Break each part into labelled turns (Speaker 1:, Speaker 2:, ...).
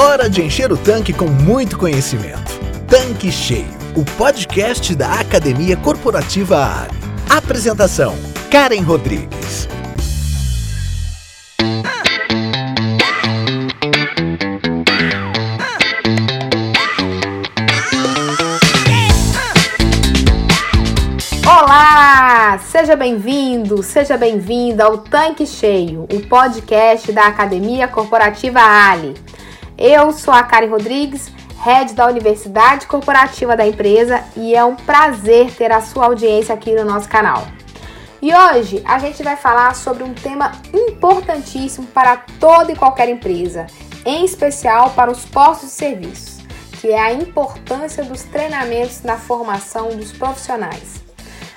Speaker 1: Hora de encher o tanque com muito conhecimento. Tanque Cheio, o podcast da Academia Corporativa Ali. Apresentação: Karen Rodrigues.
Speaker 2: Olá! Seja bem-vindo, seja bem-vinda ao Tanque Cheio, o podcast da Academia Corporativa Ali. Eu sou a Karen Rodrigues, head da Universidade Corporativa da empresa e é um prazer ter a sua audiência aqui no nosso canal. E hoje a gente vai falar sobre um tema importantíssimo para toda e qualquer empresa, em especial para os postos de serviços, que é a importância dos treinamentos na formação dos profissionais.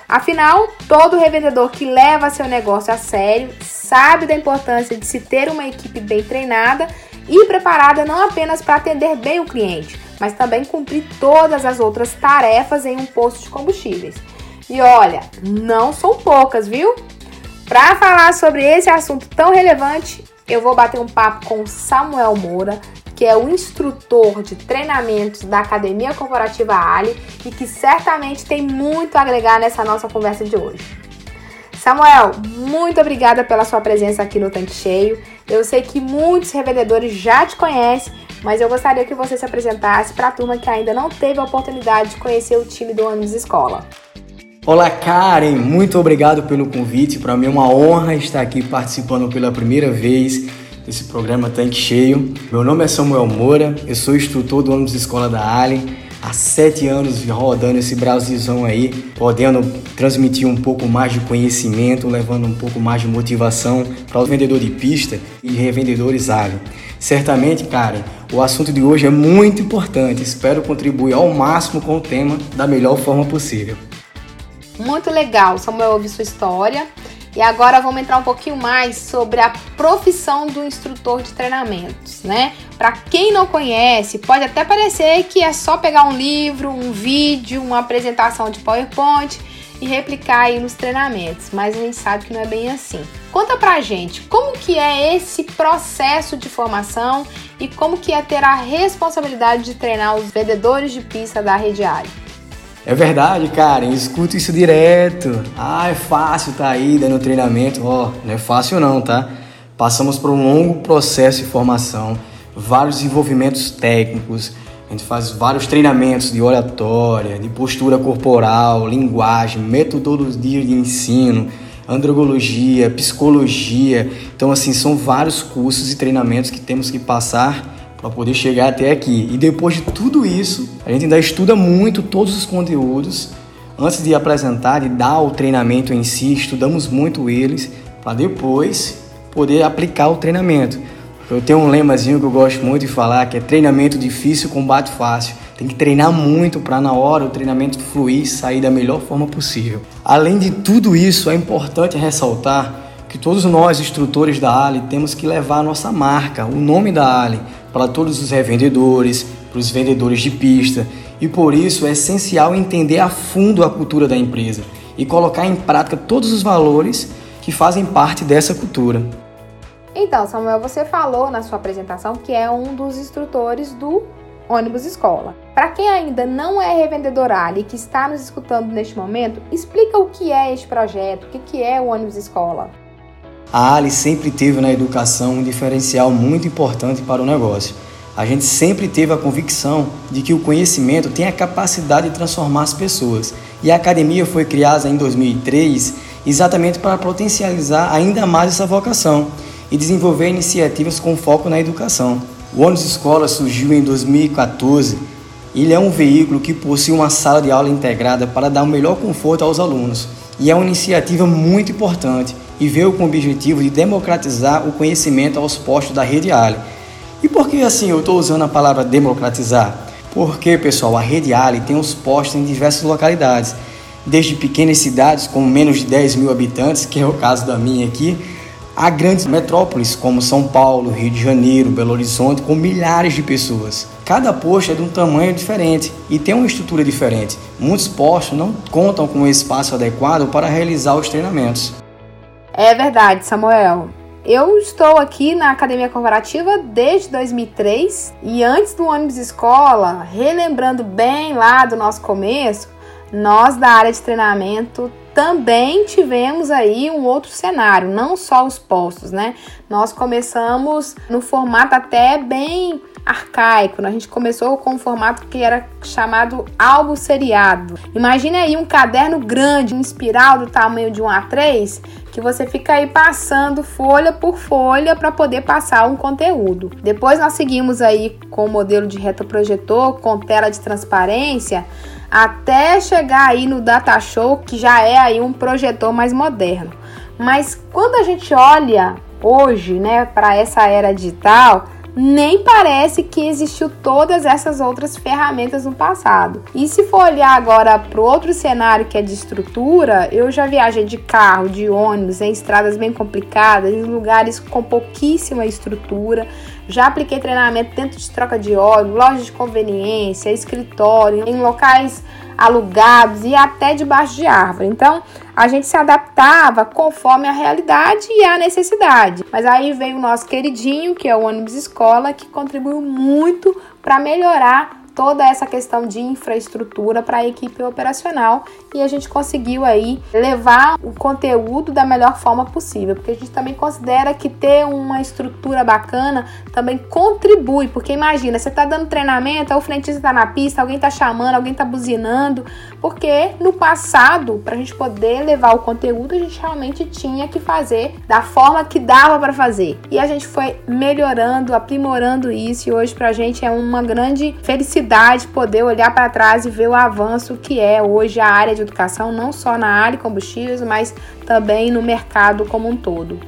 Speaker 2: Afinal, todo revendedor que leva seu negócio a sério sabe da importância de se ter uma equipe bem treinada e preparada não apenas para atender bem o cliente, mas também cumprir todas as outras tarefas em um posto de combustíveis. E olha, não são poucas, viu? Para falar sobre esse assunto tão relevante, eu vou bater um papo com Samuel Moura, que é o instrutor de treinamentos da Academia Corporativa Ali e que certamente tem muito a agregar nessa nossa conversa de hoje. Samuel, muito obrigada pela sua presença aqui no Tanque Cheio. Eu sei que muitos revendedores já te conhecem, mas eu gostaria que você se apresentasse para a turma que ainda não teve a oportunidade de conhecer o time do ônibus escola.
Speaker 3: Olá, Karen, muito obrigado pelo convite. Para mim é uma honra estar aqui participando pela primeira vez desse programa Tanque Cheio. Meu nome é Samuel Moura, eu sou instrutor do ônibus escola da Allen há sete anos rodando esse Brasilzão aí, podendo transmitir um pouco mais de conhecimento, levando um pouco mais de motivação para o vendedor de pista e revendedores ágil. Certamente, cara, o assunto de hoje é muito importante. Espero contribuir ao máximo com o tema da melhor forma possível.
Speaker 2: Muito legal, Samuel, ouvir sua história. E agora vamos entrar um pouquinho mais sobre a profissão do instrutor de treinamentos, né? Para quem não conhece, pode até parecer que é só pegar um livro, um vídeo, uma apresentação de PowerPoint e replicar aí nos treinamentos, mas a gente sabe que não é bem assim. Conta pra gente como que é esse processo de formação e como que é ter a responsabilidade de treinar os vendedores de pista da Rede Área.
Speaker 3: É verdade, Karen, escuto isso direto. Ah, é fácil tá aí dando treinamento. Ó, oh, não é fácil não, tá? Passamos por um longo processo de formação, vários desenvolvimentos técnicos, a gente faz vários treinamentos de oratória, de postura corporal, linguagem, metodologia de ensino, androgologia, psicologia. Então, assim, são vários cursos e treinamentos que temos que passar para poder chegar até aqui. E depois de tudo isso, a gente ainda estuda muito todos os conteúdos. Antes de apresentar, de dar o treinamento em si, estudamos muito eles para depois poder aplicar o treinamento. Eu tenho um lemazinho que eu gosto muito de falar, que é treinamento difícil, combate fácil. Tem que treinar muito para na hora o treinamento fluir sair da melhor forma possível. Além de tudo isso, é importante ressaltar que todos nós, instrutores da Ali, temos que levar a nossa marca, o nome da Ali, para todos os revendedores, para os vendedores de pista. E por isso é essencial entender a fundo a cultura da empresa e colocar em prática todos os valores que fazem parte dessa cultura.
Speaker 2: Então, Samuel, você falou na sua apresentação que é um dos instrutores do ônibus escola. Para quem ainda não é revendedor Ali e que está nos escutando neste momento, explica o que é este projeto, o que é o ônibus escola.
Speaker 3: A Ali sempre teve na educação um diferencial muito importante para o negócio. A gente sempre teve a convicção de que o conhecimento tem a capacidade de transformar as pessoas. E a academia foi criada em 2003 exatamente para potencializar ainda mais essa vocação e desenvolver iniciativas com foco na educação. O ônibus escola surgiu em 2014. Ele é um veículo que possui uma sala de aula integrada para dar o melhor conforto aos alunos e é uma iniciativa muito importante e veio com o objetivo de democratizar o conhecimento aos postos da rede Ali. E por que assim eu estou usando a palavra democratizar? Porque, pessoal, a rede Ali tem os postos em diversas localidades, desde pequenas cidades com menos de 10 mil habitantes, que é o caso da minha aqui, a grandes metrópoles como São Paulo, Rio de Janeiro, Belo Horizonte, com milhares de pessoas. Cada posto é de um tamanho diferente e tem uma estrutura diferente. Muitos postos não contam com um espaço adequado para realizar os treinamentos.
Speaker 2: É verdade, Samuel. Eu estou aqui na Academia Corporativa desde 2003 e antes do ônibus escola, relembrando bem lá do nosso começo, nós da área de treinamento também tivemos aí um outro cenário, não só os postos, né? Nós começamos no formato até bem arcaico. Né? A gente começou com um formato que era chamado álbum seriado. Imagine aí um caderno grande, um espiral do tamanho de um A3, que você fica aí passando folha por folha para poder passar um conteúdo. Depois nós seguimos aí com o modelo de retroprojetor com tela de transparência até chegar aí no Data Show, que já é aí um projetor mais moderno. Mas quando a gente olha hoje, né, para essa era digital, nem parece que existiu todas essas outras ferramentas no passado. E se for olhar agora para outro cenário que é de estrutura, eu já viajei de carro, de ônibus, em estradas bem complicadas, em lugares com pouquíssima estrutura. Já apliquei treinamento dentro de troca de óleo, lojas de conveniência, escritório, em locais alugados e até debaixo de árvore. Então, a gente se adaptava conforme a realidade e a necessidade. Mas aí veio o nosso queridinho, que é o ônibus escola, que contribuiu muito para melhorar toda essa questão de infraestrutura para a equipe operacional e a gente conseguiu aí levar o conteúdo da melhor forma possível, porque a gente também considera que ter uma estrutura bacana também contribui, porque imagina, você está dando treinamento, o frentista está na pista, alguém está chamando, alguém está buzinando, porque no passado, para a gente poder levar o conteúdo, a gente realmente tinha que fazer da forma que dava para fazer. E a gente foi melhorando, aprimorando isso e hoje para a gente é uma grande felicidade poder olhar para trás e ver o avanço que é hoje a área de educação, não só na área de combustíveis, mas também no mercado como um todo.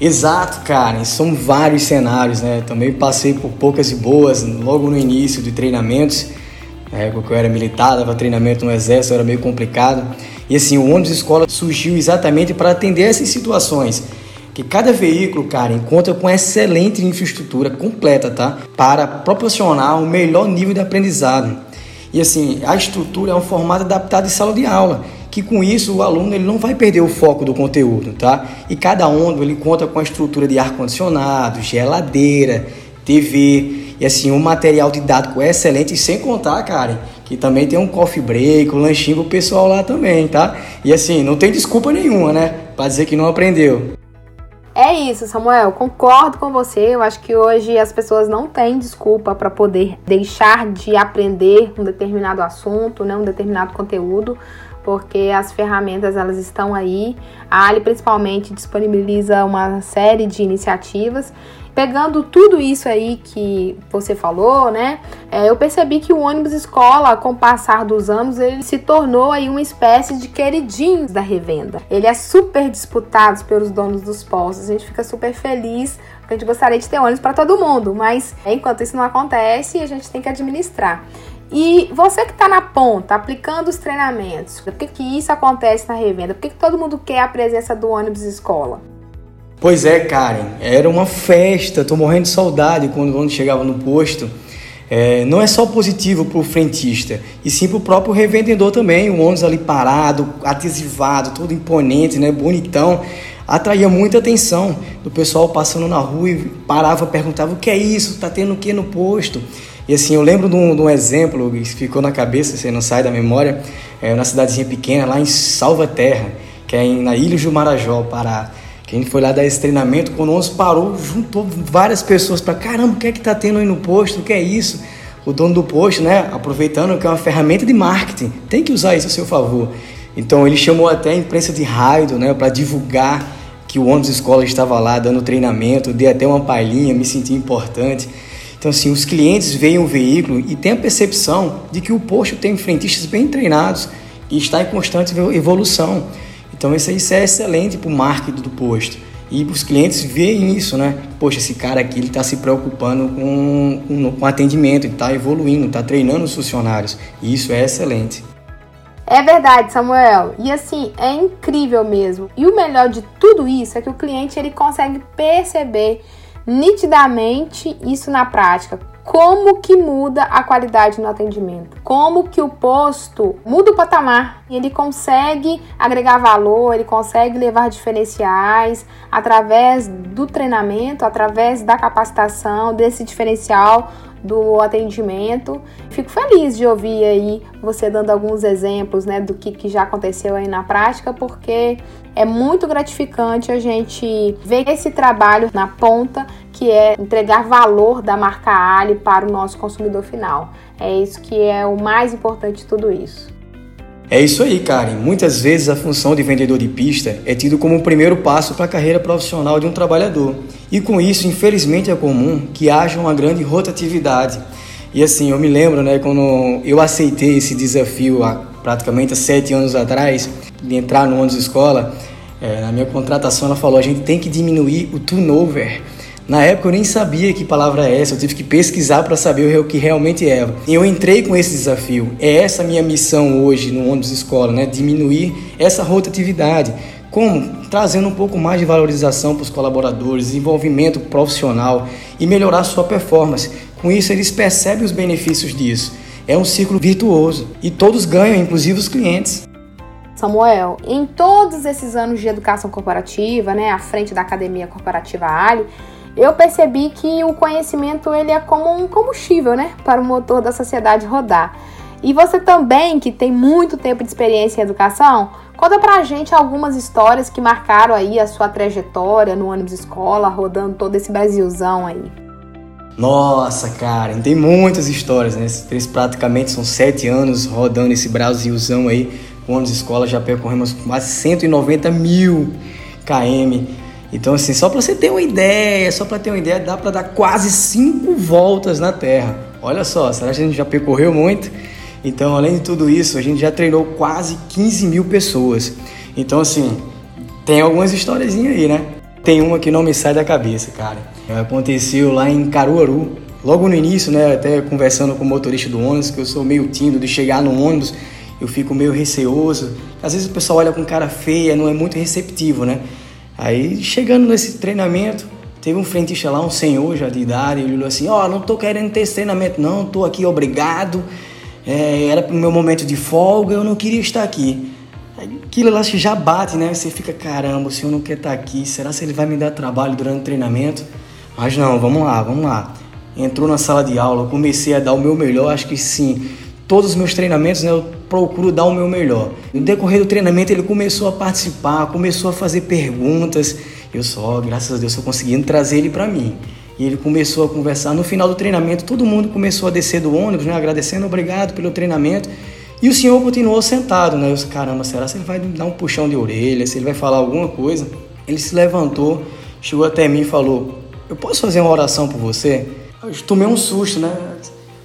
Speaker 3: Exato, Karen. São vários cenários, né? Também passei por poucas e boas logo no início de treinamentos. Na época que eu era militar, dava treinamento no exército, era meio complicado. E assim, o ônibus escola surgiu exatamente para atender essas situações que cada veículo, cara, conta com excelente infraestrutura completa, tá? Para proporcionar o melhor nível de aprendizado. E assim, a estrutura é um formato adaptado de sala de aula, que com isso o aluno ele não vai perder o foco do conteúdo, tá? E cada ônibus ele conta com a estrutura de ar condicionado, geladeira, TV e assim um material didático excelente, sem contar, cara, que também tem um coffee break, um lanchinho pro pessoal lá também, tá? E assim, não tem desculpa nenhuma, né? Para dizer que não aprendeu.
Speaker 2: É isso, Samuel. Concordo com você. Eu acho que hoje as pessoas não têm desculpa para poder deixar de aprender um determinado assunto, né, um determinado conteúdo, porque as ferramentas elas estão aí. A Ali principalmente disponibiliza uma série de iniciativas Pegando tudo isso aí que você falou, né? É, eu percebi que o ônibus escola, com o passar dos anos, ele se tornou aí uma espécie de queridinho da revenda. Ele é super disputado pelos donos dos postos. A gente fica super feliz a gente gostaria de ter ônibus para todo mundo, mas enquanto isso não acontece, a gente tem que administrar. E você que está na ponta, aplicando os treinamentos, por que, que isso acontece na revenda? Por que, que todo mundo quer a presença do ônibus escola?
Speaker 3: Pois é, Karen, era uma festa, tô morrendo de saudade quando, quando chegava no posto. É, não é só positivo para o frentista, e sim para o próprio revendedor também. O ônibus ali parado, adesivado, todo imponente, né, bonitão, atraía muita atenção do pessoal passando na rua e parava, perguntava o que é isso, tá tendo o que no posto? E assim, eu lembro de um, de um exemplo que ficou na cabeça, você não sai da memória, é uma cidadezinha pequena lá em Salvaterra, que é na Ilha do Marajó, Pará. A gente foi lá dar esse treinamento, quando o ônibus parou, juntou várias pessoas para caramba, o que é que tá tendo aí no posto? O que é isso? O dono do posto, né, aproveitando que é uma ferramenta de marketing, tem que usar isso a seu favor. Então ele chamou até a imprensa de raio, né, para divulgar que o ônibus escola estava lá dando treinamento, dei até uma palhinha, me senti importante. Então assim, os clientes veem o veículo e têm a percepção de que o posto tem frentistas bem treinados e está em constante evolução. Então isso, isso é excelente para o marketing do posto. E os clientes veem isso, né? Poxa, esse cara aqui ele está se preocupando com, com, com atendimento, está evoluindo, está treinando os funcionários. E isso é excelente.
Speaker 2: É verdade, Samuel. E assim, é incrível mesmo. E o melhor de tudo isso é que o cliente ele consegue perceber nitidamente isso na prática. Como que muda a qualidade no atendimento, como que o posto muda o patamar e ele consegue agregar valor, ele consegue levar diferenciais através do treinamento, através da capacitação, desse diferencial do atendimento. Fico feliz de ouvir aí você dando alguns exemplos né, do que, que já aconteceu aí na prática, porque é muito gratificante a gente ver esse trabalho na ponta, que é entregar valor da marca Ali para o nosso consumidor final. É isso que é o mais importante de tudo isso.
Speaker 3: É isso aí, Karen. Muitas vezes a função de vendedor de pista é tido como o primeiro passo para a carreira profissional de um trabalhador. E com isso, infelizmente, é comum que haja uma grande rotatividade. E assim, eu me lembro, né, quando eu aceitei esse desafio há praticamente sete anos atrás, de entrar no ônibus escola, é, na minha contratação ela falou, a gente tem que diminuir o turnover. Na época eu nem sabia que palavra é essa, eu tive que pesquisar para saber o que realmente é. E eu entrei com esse desafio. É essa minha missão hoje no ônibus escola, né? Diminuir essa rotatividade. Como? Trazendo um pouco mais de valorização para os colaboradores, desenvolvimento profissional e melhorar sua performance. Com isso, eles percebem os benefícios disso. É um ciclo virtuoso e todos ganham, inclusive os clientes.
Speaker 2: Samuel, em todos esses anos de educação corporativa, né, à frente da Academia Corporativa Ali, eu percebi que o conhecimento ele é como um combustível, né, para o motor da sociedade rodar. E você também, que tem muito tempo de experiência em educação, conta pra gente algumas histórias que marcaram aí a sua trajetória no ônibus escola, rodando todo esse Brasilzão aí.
Speaker 3: Nossa, cara, tem muitas histórias, né? Eles praticamente são sete anos rodando esse Brasilzão aí. O ônibus escola já percorremos quase 190 mil km. Então, assim, só para você ter uma ideia, só para ter uma ideia, dá para dar quase cinco voltas na Terra. Olha só, será que a gente já percorreu muito? Então, além de tudo isso, a gente já treinou quase 15 mil pessoas. Então, assim, tem algumas histórias aí, né? Tem uma que não me sai da cabeça, cara. Aconteceu lá em Caruaru. Logo no início, né, até conversando com o motorista do ônibus, que eu sou meio tímido de chegar no ônibus, eu fico meio receoso. Às vezes o pessoal olha com cara feia, não é muito receptivo, né? Aí, chegando nesse treinamento, teve um frentista lá, um senhor já de idade, ele falou assim, ó, oh, não tô querendo ter esse treinamento não, tô aqui obrigado, é, era pro meu momento de folga, eu não queria estar aqui. Aquilo lá já bate, né? Você fica, caramba, o senhor não quer estar aqui, será que ele vai me dar trabalho durante o treinamento? Mas não, vamos lá, vamos lá. Entrou na sala de aula, comecei a dar o meu melhor, acho que sim. Todos os meus treinamentos, né, eu procuro dar o meu melhor. No decorrer do treinamento ele começou a participar, começou a fazer perguntas. Eu só, graças a Deus, estou conseguindo trazer ele para mim. E ele começou a conversar. No final do treinamento, todo mundo começou a descer do ônibus, né, agradecendo, obrigado pelo treinamento. E o senhor continuou sentado, né? Eu disse, caramba, será que ele vai dar um puxão de orelha? Se ele vai falar alguma coisa? Ele se levantou, chegou até mim e falou: Eu posso fazer uma oração por você? Eu tomei um susto, né?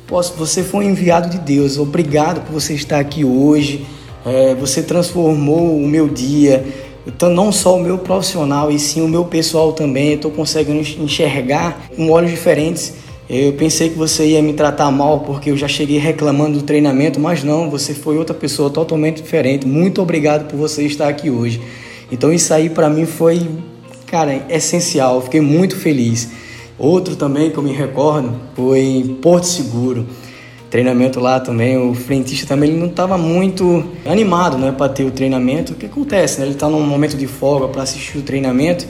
Speaker 3: Posso, você foi um enviado de Deus. Obrigado por você estar aqui hoje. É, você transformou o meu dia, então não só o meu profissional e sim o meu pessoal também. Estou conseguindo enxergar com olhos diferentes. Eu pensei que você ia me tratar mal porque eu já cheguei reclamando do treinamento, mas não, você foi outra pessoa totalmente diferente. Muito obrigado por você estar aqui hoje. Então isso aí para mim foi, cara, essencial. Fiquei muito feliz. Outro também que eu me recordo foi Porto Seguro. Treinamento lá também, o frentista também ele não estava muito animado né, para ter o treinamento. O que acontece? Né? Ele está num momento de folga para assistir o treinamento,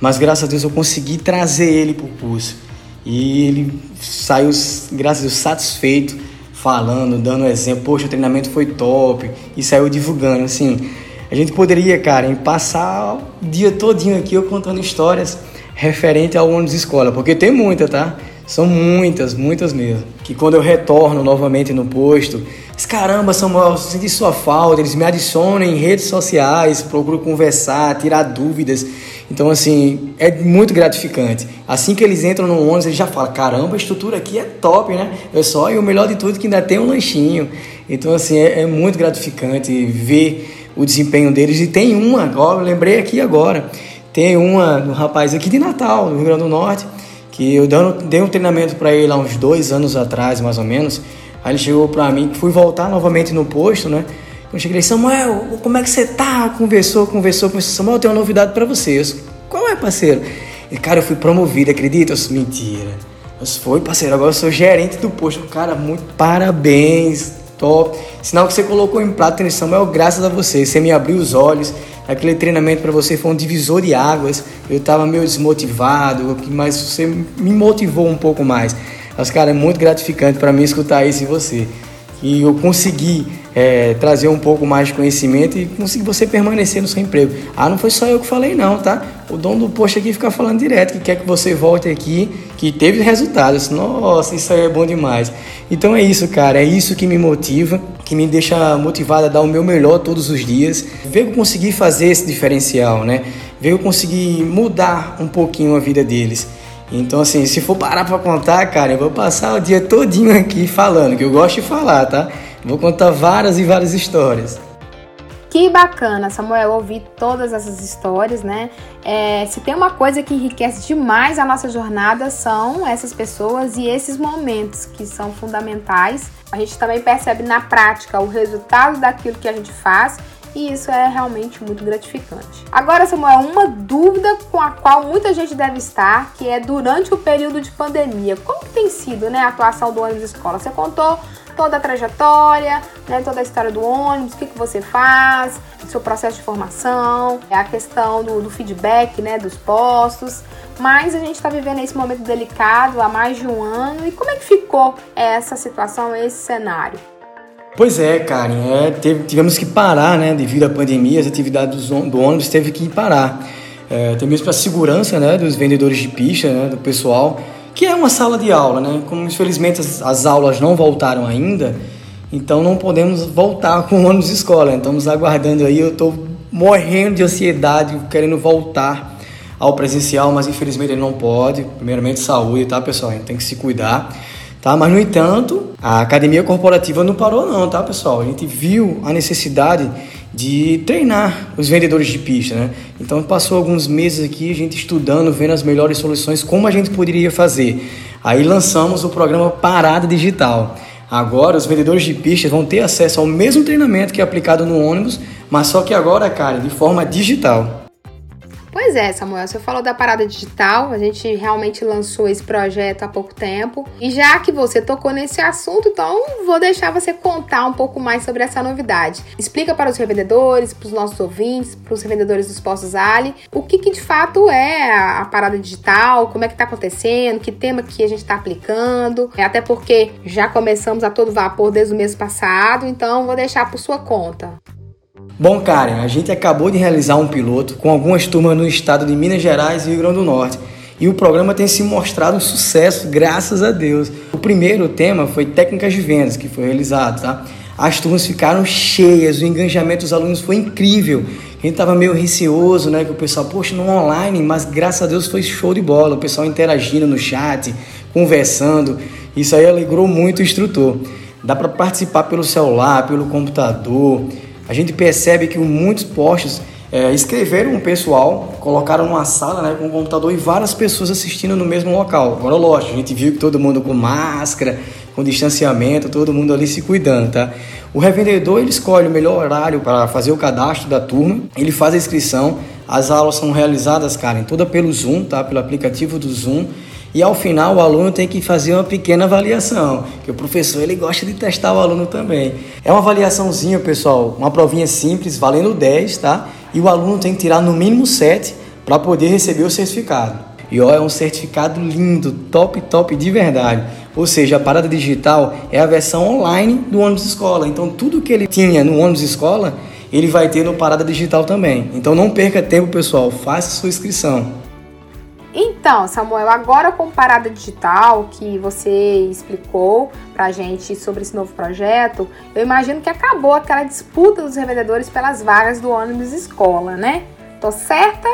Speaker 3: mas graças a Deus eu consegui trazer ele para o curso. E ele saiu, graças a Deus, satisfeito, falando, dando exemplo. Poxa, o treinamento foi top. E saiu divulgando. Assim, a gente poderia, cara, em passar o dia todinho aqui eu contando histórias referente ao ônibus escola, porque tem muita, tá? São muitas, muitas mesmo. Que quando eu retorno novamente no posto, diz, caramba, Samuel, eu senti sua falta, eles me adicionam em redes sociais, procuro conversar, tirar dúvidas. Então, assim, é muito gratificante. Assim que eles entram no ônibus, eles já falam, caramba, a estrutura aqui é top, né? É só, e o melhor de tudo é que ainda tem um lanchinho. Então, assim, é, é muito gratificante ver o desempenho deles. E tem uma agora, eu lembrei aqui agora, tem uma, um rapaz aqui de Natal, no Rio Grande do Norte, que eu dei um treinamento para ele há uns dois anos atrás, mais ou menos. Aí ele chegou para mim, fui voltar novamente no posto, né? Eu cheguei, Samuel, como é que você tá? Conversou, conversou, conversou. Samuel, eu tenho uma novidade para vocês. Qual é, parceiro? E, cara, eu fui promovido, acredita? Eu disse, mentira. Mas foi, parceiro, agora eu sou gerente do posto. Cara, muito parabéns, top. Sinal que você colocou em prato em Samuel, graças a você. Você me abriu os olhos. Aquele treinamento para você foi um divisor de águas. Eu tava meio desmotivado, mas você me motivou um pouco mais. Mas, cara, é muito gratificante para mim escutar isso em você. E eu consegui é, trazer um pouco mais de conhecimento e conseguir você permanecer no seu emprego. Ah, não foi só eu que falei não, tá? O dono do posto aqui fica falando direto que quer que você volte aqui, que teve resultados. Nossa, isso aí é bom demais. Então é isso, cara, é isso que me motiva, que me deixa motivado a dar o meu melhor todos os dias. Ver que eu consegui fazer esse diferencial, né? Ver que eu consegui mudar um pouquinho a vida deles. Então, assim, se for parar para contar, cara, eu vou passar o dia todinho aqui falando, que eu gosto de falar, tá? Vou contar várias e várias histórias.
Speaker 2: Que bacana, Samuel, ouvir todas essas histórias, né? É, se tem uma coisa que enriquece demais a nossa jornada são essas pessoas e esses momentos que são fundamentais. A gente também percebe na prática o resultado daquilo que a gente faz e isso é realmente muito gratificante. Agora, Samuel, uma dúvida com a qual muita gente deve estar, que é durante o período de pandemia, como tem sido né, a atuação do ônibus escola? Você contou toda a trajetória, né, toda a história do ônibus, o que, que você faz, seu processo de formação, a questão do, do feedback né, dos postos. Mas a gente está vivendo esse momento delicado há mais de um ano. E como é que ficou essa situação, esse cenário?
Speaker 3: Pois é, Karen, é, teve, tivemos que parar, né, devido à pandemia, as atividades do, do ônibus teve que parar. É, até mesmo para a segurança, né, dos vendedores de pista, né, do pessoal, que é uma sala de aula, né, como infelizmente as, as aulas não voltaram ainda, então não podemos voltar com o ônibus escola, então estamos aguardando aí, eu estou morrendo de ansiedade, querendo voltar ao presencial, mas infelizmente ele não pode, primeiramente saúde, tá pessoal, a gente tem que se cuidar. Tá? Mas, no entanto, a academia corporativa não parou não, tá, pessoal? A gente viu a necessidade de treinar os vendedores de pista, né? Então, passou alguns meses aqui a gente estudando, vendo as melhores soluções, como a gente poderia fazer. Aí lançamos o programa Parada Digital. Agora, os vendedores de pista vão ter acesso ao mesmo treinamento que é aplicado no ônibus, mas só que agora, cara, de forma digital.
Speaker 2: Pois é, Samuel, você falou da parada digital, a gente realmente lançou esse projeto há pouco tempo. E já que você tocou nesse assunto, então vou deixar você contar um pouco mais sobre essa novidade. Explica para os revendedores, para os nossos ouvintes, para os revendedores dos postos Ali, o que, que de fato é a, parada digital, como é que está acontecendo, que tema que a gente está aplicando. Até porque já começamos a todo vapor desde o mês passado, então vou deixar por sua conta.
Speaker 3: Bom, Karen, a gente acabou de realizar um piloto com algumas turmas no estado de Minas Gerais e Rio Grande do Norte. E o programa tem se mostrado um sucesso, graças a Deus. O primeiro tema foi técnicas de vendas, que foi realizado, tá? As turmas ficaram cheias, o engajamento dos alunos foi incrível. A gente estava meio receoso, né? Que o pessoal, poxa, no online, mas graças a Deus foi show de bola. O pessoal interagindo no chat, conversando. Isso aí alegrou muito o instrutor. Dá para participar pelo celular, pelo computador a gente percebe que muitos postos é, escreveram um pessoal, colocaram numa sala né, com um computador e várias pessoas assistindo no mesmo local. Agora, lógico, a gente viu que todo mundo com máscara, com distanciamento, todo mundo ali se cuidando, tá? O revendedor ele escolhe o melhor horário para fazer o cadastro da turma, ele faz a inscrição, as aulas são realizadas, Karen, toda pelo Zoom, tá? Pelo aplicativo do Zoom. E ao final o aluno tem que fazer uma pequena avaliação, que o professor ele gosta de testar o aluno também. É uma avaliaçãozinha, pessoal, uma provinha simples, valendo 10, tá? E o aluno tem que tirar no mínimo 7 para poder receber o certificado. E ó, é um certificado lindo, top, top de verdade. Ou seja, a parada digital é a versão online do ônibus escola. Então tudo que ele tinha no ônibus escola, ele vai ter no parada digital também. Então não perca tempo, pessoal, faça sua inscrição.
Speaker 2: Então, Samuel, agora com parada digital que você explicou pra gente sobre esse novo projeto, eu imagino que acabou aquela disputa dos revendedores pelas vagas do ônibus escola, né? Tô certa?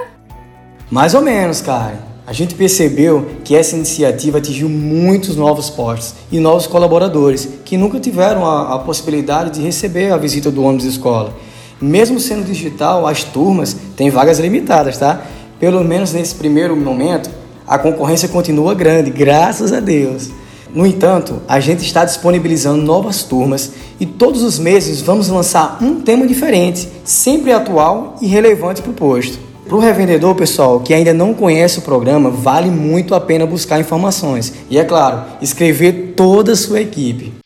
Speaker 3: Mais ou menos, cara. A gente percebeu que essa iniciativa atingiu muitos novos postos e novos colaboradores que nunca tiveram a, a possibilidade de receber a visita do ônibus escola. Mesmo sendo digital, as turmas têm vagas limitadas, tá? Pelo menos nesse primeiro momento, a concorrência continua grande, graças a Deus. No entanto, a gente está disponibilizando novas turmas e todos os meses vamos lançar um tema diferente, sempre atual e relevante para o posto. Para o revendedor, pessoal, que ainda não conhece o programa, vale muito a pena buscar informações. E é claro, escrever toda a sua equipe.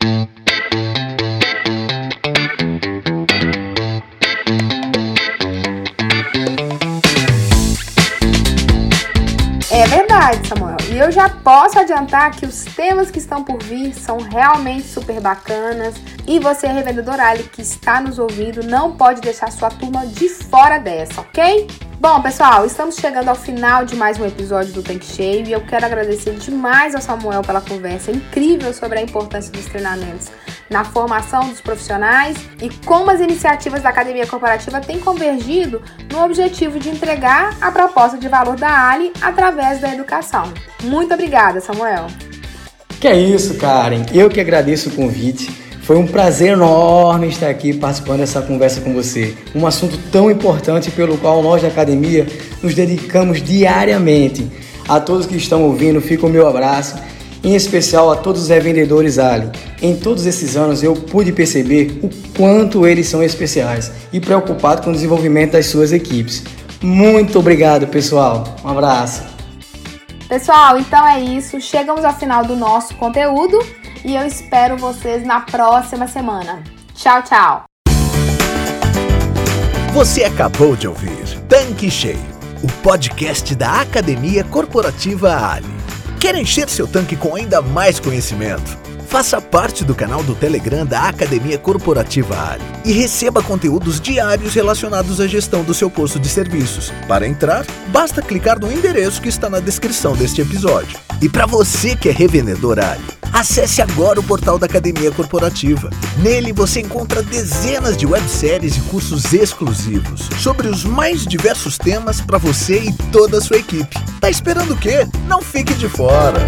Speaker 2: Samuel. E eu já posso adiantar que os temas que estão por vir são realmente super bacanas. E você, revendedor Ali, que está nos ouvindo, não pode deixar sua turma de fora dessa, ok? Bom, pessoal, estamos chegando ao final de mais um episódio do Tank Cheio e eu quero agradecer demais ao Samuel pela conversa incrível sobre a importância dos treinamentos na formação dos profissionais e como as iniciativas da Academia Corporativa têm convergido no objetivo de entregar a proposta de valor da Ali através da educação. Muito obrigada, Samuel.
Speaker 3: Que é isso, Karen. Eu que agradeço o convite. Foi um prazer enorme estar aqui participando dessa conversa com você. Um assunto tão importante pelo qual nós da academia nos dedicamos diariamente. A todos que estão ouvindo, fica o meu abraço, em especial a todos os revendedores Ali. Em todos esses anos eu pude perceber o quanto eles são especiais e preocupados com o desenvolvimento das suas equipes. Muito obrigado, pessoal. Um abraço.
Speaker 2: Pessoal, então é isso. Chegamos ao final do nosso conteúdo e eu espero vocês na próxima semana. Tchau, tchau!
Speaker 1: Você acabou de ouvir Tanque Cheio, o podcast da Academia Corporativa Ali. Quer encher seu tanque com ainda mais conhecimento? Faça parte do canal do Telegram da Academia Corporativa Ali e receba conteúdos diários relacionados à gestão do seu posto de serviços. Para entrar, basta clicar no endereço que está na descrição deste episódio. E para você que é revendedor Ali, acesse agora o portal da Academia Corporativa. Nele você encontra dezenas de webséries e cursos exclusivos sobre os mais diversos temas para você e toda a sua equipe. Tá esperando o quê? Não fique de fora!